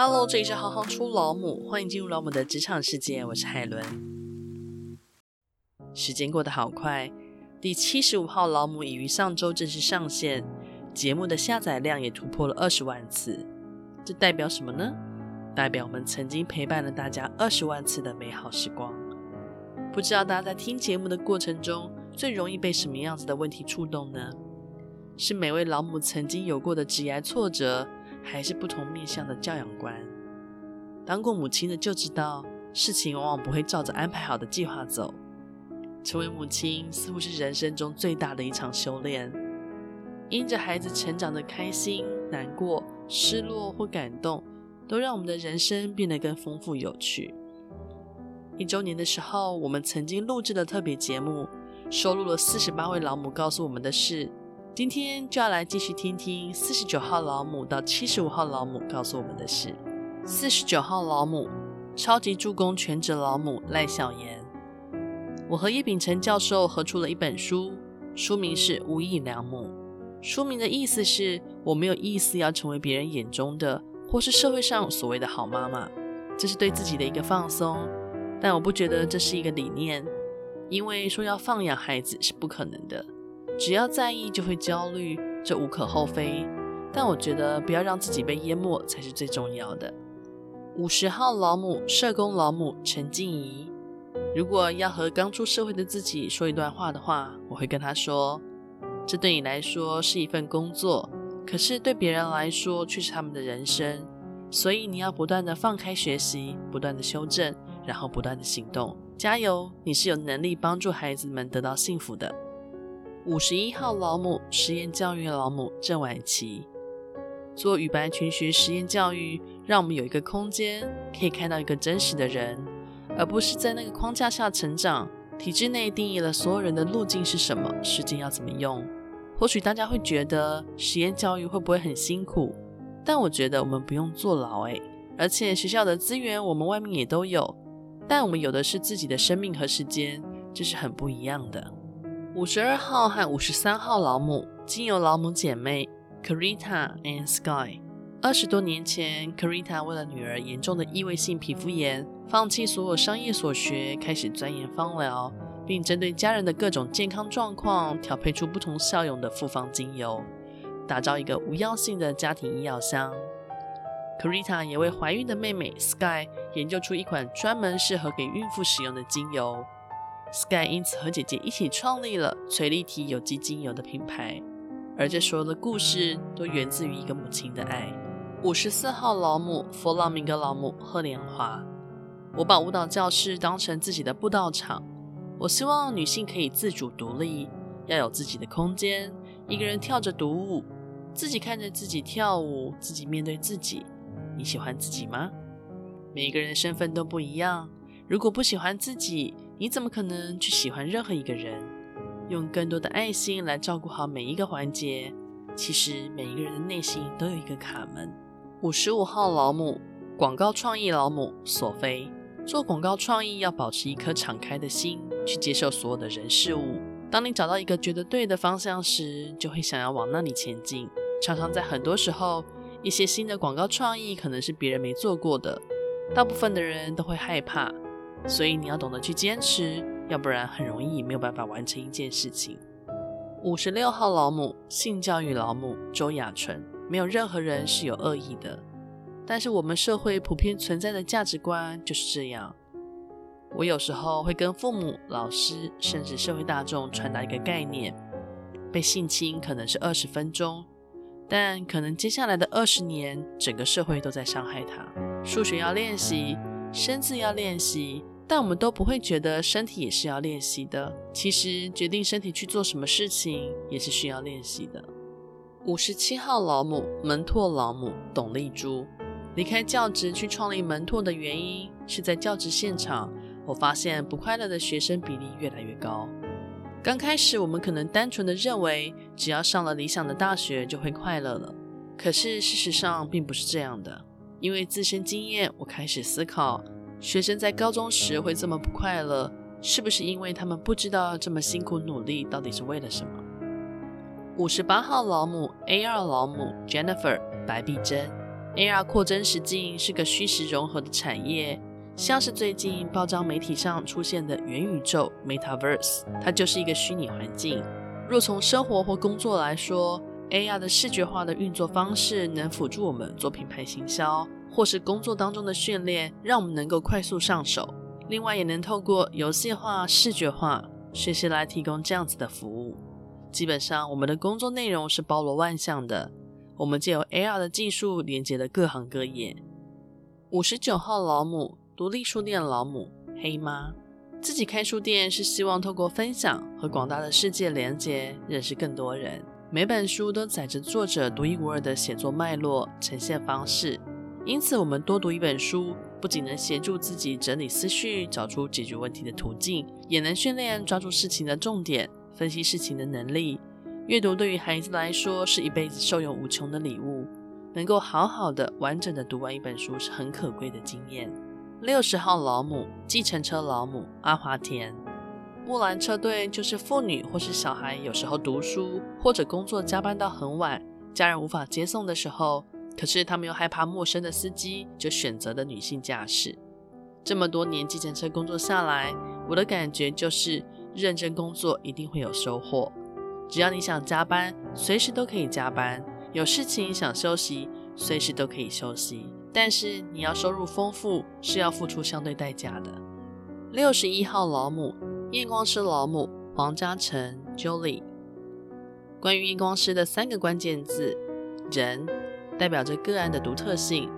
Hello，这里是行行出老母，欢迎进入老母的职场世界，我是海伦。时间过得好快，第七十五号老母已于上周正式上线，节目的下载量也突破了二十万次。这代表什么呢？代表我们曾经陪伴了大家二十万次的美好时光。不知道大家在听节目的过程中，最容易被什么样子的问题触动呢？是每位老母曾经有过的职业挫折，还是不同面向的教养观？当过母亲的就知道，事情往往不会照着安排好的计划走。成为母亲似乎是人生中最大的一场修炼，因着孩子成长的开心、难过、失落或感动，都让我们的人生变得更丰富有趣。一周年的时候，我们曾经录制了特别节目，收录了四十八位老母告诉我们的事。今天就要来继续听听四十九号老母到七十五号老母告诉我们的事。四十九号老母，超级助攻全职老母赖小妍。我和叶秉成教授合出了一本书，书名是《无意良母》。书名的意思是我没有意思要成为别人眼中的，或是社会上所谓的好妈妈，这是对自己的一个放松。但我不觉得这是一个理念，因为说要放养孩子是不可能的。只要在意就会焦虑，这无可厚非。但我觉得不要让自己被淹没才是最重要的。五十号老母，社工老母陈静怡。如果要和刚出社会的自己说一段话的话，我会跟她说：这对你来说是一份工作，可是对别人来说却是他们的人生。所以你要不断地放开学习，不断地修正，然后不断地行动。加油，你是有能力帮助孩子们得到幸福的。五十一号老母，实验教育老母郑婉琪，做与白群学实验教育，让我们有一个空间，可以看到一个真实的人，而不是在那个框架下成长。体制内定义了所有人的路径是什么，时间要怎么用。或许大家会觉得实验教育会不会很辛苦？但我觉得我们不用坐牢诶，而且学校的资源我们外面也都有，但我们有的是自己的生命和时间，这是很不一样的。五十二号和五十三号老母，经由老母姐妹 Carita and Sky。二十多年前，Carita 为了女儿严重的异位性皮肤炎，放弃所有商业所学，开始钻研芳疗，并针对家人的各种健康状况，调配出不同效用的复方精油，打造一个无药性的家庭医药箱。Carita 也为怀孕的妹妹 Sky 研究出一款专门适合给孕妇使用的精油。Sky 因此和姐姐一起创立了垂立体有机精油的品牌，而这所有的故事都源自于一个母亲的爱。五十四号老母，佛朗明哥老母贺莲华。我把舞蹈教室当成自己的布道场，我希望女性可以自主独立，要有自己的空间，一个人跳着独舞，自己看着自己跳舞，自己面对自己。你喜欢自己吗？每一个人的身份都不一样，如果不喜欢自己，你怎么可能去喜欢任何一个人？用更多的爱心来照顾好每一个环节。其实每一个人的内心都有一个卡门。五十五号老母，广告创意老母索菲。做广告创意要保持一颗敞开的心，去接受所有的人事物。当你找到一个觉得对的方向时，就会想要往那里前进。常常在很多时候，一些新的广告创意可能是别人没做过的，大部分的人都会害怕。所以你要懂得去坚持，要不然很容易没有办法完成一件事情。五十六号老母，性教育老母周雅纯，没有任何人是有恶意的，但是我们社会普遍存在的价值观就是这样。我有时候会跟父母、老师，甚至社会大众传达一个概念：被性侵可能是二十分钟，但可能接下来的二十年，整个社会都在伤害他。数学要练习。生字要练习，但我们都不会觉得身体也是要练习的。其实决定身体去做什么事情也是需要练习的。五十七号老母，门拓老母董丽珠，离开教职去创立门拓的原因是在教职现场，我发现不快乐的学生比例越来越高。刚开始我们可能单纯的认为只要上了理想的大学就会快乐了，可是事实上并不是这样的。因为自身经验，我开始思考，学生在高中时会这么不快乐，是不是因为他们不知道这么辛苦努力到底是为了什么？五十八号老母，A 二老母 Jennifer 白璧珍 AR 扩增实境是个虚实融合的产业，像是最近报章媒体上出现的元宇宙 （Metaverse），它就是一个虚拟环境。若从生活或工作来说，AR 的视觉化的运作方式能辅助我们做品牌行销，或是工作当中的训练，让我们能够快速上手。另外，也能透过游戏化、视觉化学习来提供这样子的服务。基本上，我们的工作内容是包罗万象的。我们借由 AR 的技术连接了各行各业。五十九号老母，独立书店老母黑妈，自己开书店是希望透过分享和广大的世界连接，认识更多人。每本书都载着作者独一无二的写作脉络、呈现方式，因此我们多读一本书，不仅能协助自己整理思绪，找出解决问题的途径，也能训练抓住事情的重点、分析事情的能力。阅读对于孩子来说是一辈子受用无穷的礼物，能够好好的、完整的读完一本书是很可贵的经验。六十号老母，计程车老母阿华田，木兰车队就是妇女或是小孩，有时候读书或者工作加班到很晚，家人无法接送的时候，可是他们又害怕陌生的司机，就选择了女性驾驶。这么多年计程车工作下来，我的感觉就是认真工作一定会有收获。只要你想加班，随时都可以加班；有事情想休息，随时都可以休息。但是你要收入丰富，是要付出相对代价的。六十一号老母，验光师老母黄嘉诚 Julie。关于验光师的三个关键字：人，代表着个案的独特性。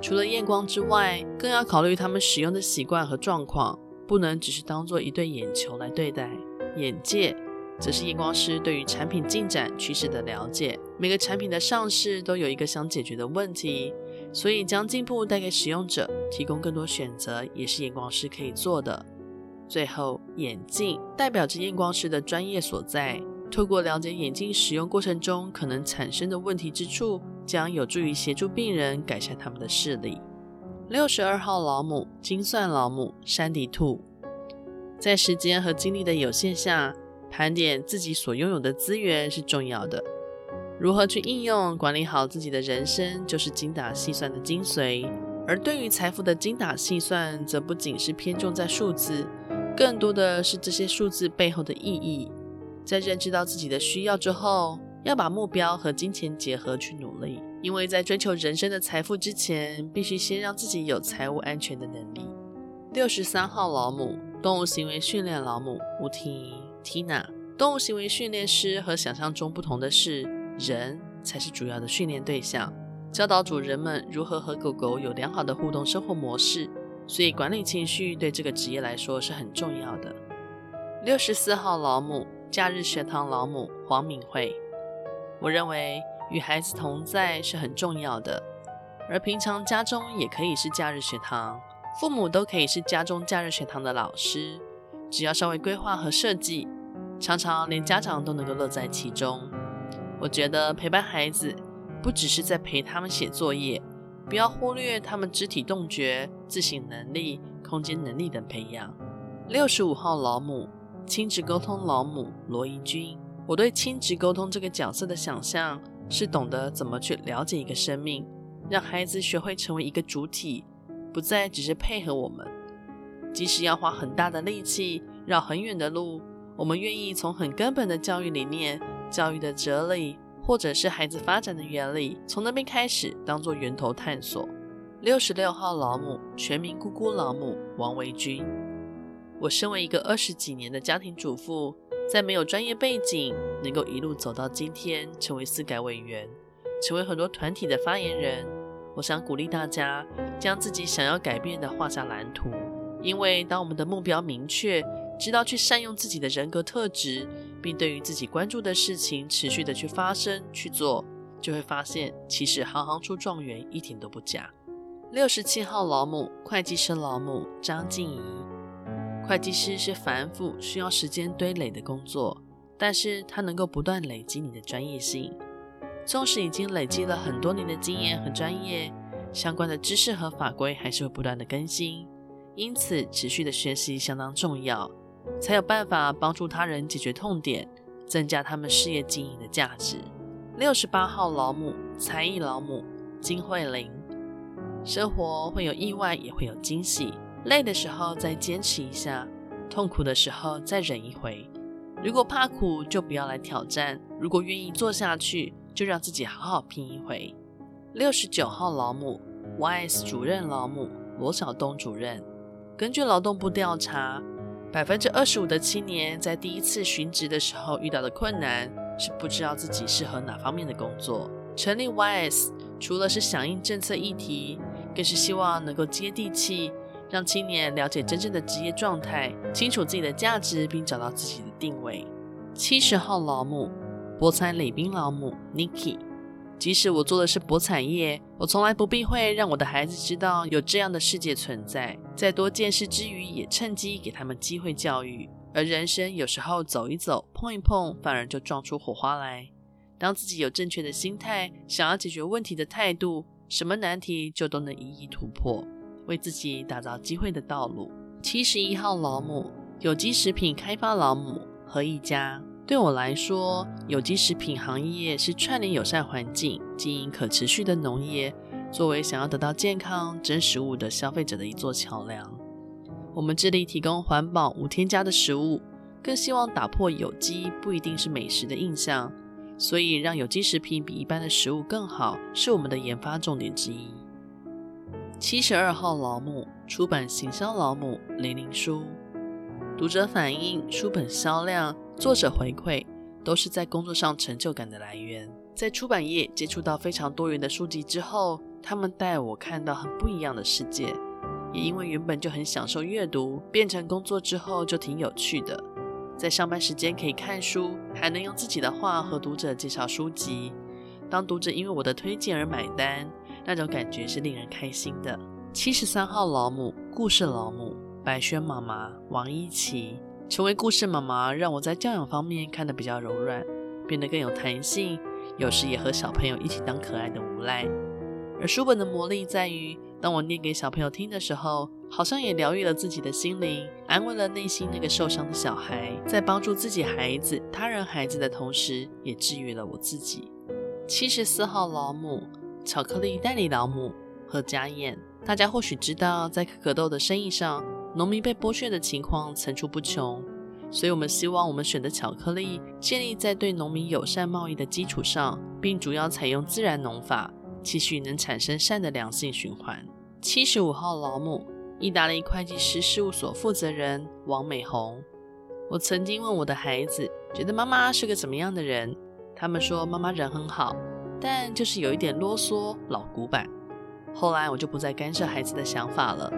除了验光之外，更要考虑他们使用的习惯和状况，不能只是当做一对眼球来对待。眼界。则是验光师对于产品进展趋势的了解。每个产品的上市都有一个想解决的问题，所以将进步带给使用者，提供更多选择，也是验光师可以做的。最后，眼镜代表着验光师的专业所在。透过了解眼镜使用过程中可能产生的问题之处，将有助于协助病人改善他们的视力。六十二号老母，精算老母山迪兔，在时间和精力的有限下。盘点自己所拥有的资源是重要的，如何去应用、管理好自己的人生，就是精打细算的精髓。而对于财富的精打细算，则不仅是偏重在数字，更多的是这些数字背后的意义。在认知到自己的需要之后，要把目标和金钱结合去努力，因为在追求人生的财富之前，必须先让自己有财务安全的能力。六十三号老母，动物行为训练老母吴婷。Tina，动物行为训练师和想象中不同的是，人才是主要的训练对象，教导主人们如何和狗狗有良好的互动生活模式。所以管理情绪对这个职业来说是很重要的。六十四号老母，假日学堂老母黄敏慧，我认为与孩子同在是很重要的，而平常家中也可以是假日学堂，父母都可以是家中假日学堂的老师，只要稍微规划和设计。常常连家长都能够乐在其中。我觉得陪伴孩子不只是在陪他们写作业，不要忽略他们肢体动觉、自省能力、空间能力等培养。六十五号老母，亲子沟通老母罗怡君。我对亲职沟通这个角色的想象是懂得怎么去了解一个生命，让孩子学会成为一个主体，不再只是配合我们，即使要花很大的力气，绕很远的路。我们愿意从很根本的教育理念、教育的哲理，或者是孩子发展的原理，从那边开始当做源头探索。六十六号老母，全民姑姑老母王维君。我身为一个二十几年的家庭主妇，在没有专业背景，能够一路走到今天，成为司改委员，成为很多团体的发言人。我想鼓励大家，将自己想要改变的画下蓝图，因为当我们的目标明确。知道去善用自己的人格特质，并对于自己关注的事情持续的去发生去做，就会发现其实行行出状元一点都不假。六十七号老母，会计师老母张静怡。会计师是繁复需要时间堆垒的工作，但是它能够不断累积你的专业性。纵使已经累积了很多年的经验和专业，相关的知识和法规还是会不断的更新，因此持续的学习相当重要。才有办法帮助他人解决痛点，增加他们事业经营的价值。六十八号老母，才艺老母金慧玲生活会有意外，也会有惊喜。累的时候再坚持一下，痛苦的时候再忍一回。如果怕苦，就不要来挑战；如果愿意做下去，就让自己好好拼一回。六十九号老母，YS 主任老母罗晓东主任，根据劳动部调查，百分之二十五的青年在第一次寻职的时候遇到的困难是不知道自己适合哪方面的工作。成立 YS 除了是响应政策议题，更是希望能够接地气，让青年了解真正的职业状态，清楚自己的价值，并找到自己的定位。七十号老母，博彩礼宾老母 Niki。即使我做的是博彩业，我从来不避讳让我的孩子知道有这样的世界存在。在多见识之余，也趁机给他们机会教育。而人生有时候走一走，碰一碰，反而就撞出火花来。当自己有正确的心态，想要解决问题的态度，什么难题就都能一一突破，为自己打造机会的道路。七十一号老母，有机食品开发老母何一家。对我来说，有机食品行业是串联友善环境、经营可持续的农业，作为想要得到健康真食物的消费者的一座桥梁。我们致力提供环保无添加的食物，更希望打破有机不一定是美食的印象。所以，让有机食品比一般的食物更好，是我们的研发重点之一。七十二号老母，出版行销老母林林书，读者反映书本销量、作者回馈，都是在工作上成就感的来源。在出版业接触到非常多元的书籍之后，他们带我看到很不一样的世界。也因为原本就很享受阅读，变成工作之后就挺有趣的。在上班时间可以看书，还能用自己的话和读者介绍书籍。当读者因为我的推荐而买单，那种感觉是令人开心的。七十三号老母，故事老母白轩妈妈王一琪，成为故事妈妈，让我在教养方面看得比较柔软，变得更有弹性。有时也和小朋友一起当可爱的无赖。而书本的魔力在于，当我念给小朋友听的时候，好像也疗愈了自己的心灵，安慰了内心那个受伤的小孩，在帮助自己孩子、他人孩子的同时，也治愈了我自己。七十四号老母，巧克力代理老母和家燕。大家或许知道，在可可豆的生意上，农民被剥削的情况层出不穷，所以我们希望我们选的巧克力建立在对农民友善贸易的基础上，并主要采用自然农法。期许能产生善的良性循环。七十五号老母，意大利会计师事务所负责人王美红。我曾经问我的孩子，觉得妈妈是个怎么样的人？他们说妈妈人很好，但就是有一点啰嗦、老古板。后来我就不再干涉孩子的想法了，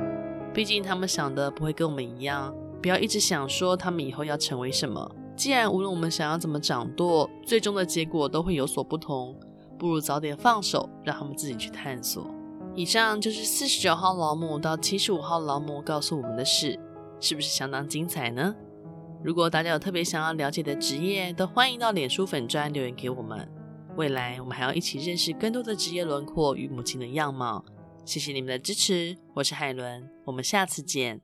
毕竟他们想的不会跟我们一样。不要一直想说他们以后要成为什么，既然无论我们想要怎么掌舵，最终的结果都会有所不同。不如早点放手，让他们自己去探索。以上就是四十九号老母到七十五号老母告诉我们的事，是不是相当精彩呢？如果大家有特别想要了解的职业，都欢迎到脸书粉专留言给我们。未来我们还要一起认识更多的职业轮廓与母亲的样貌。谢谢你们的支持，我是海伦，我们下次见。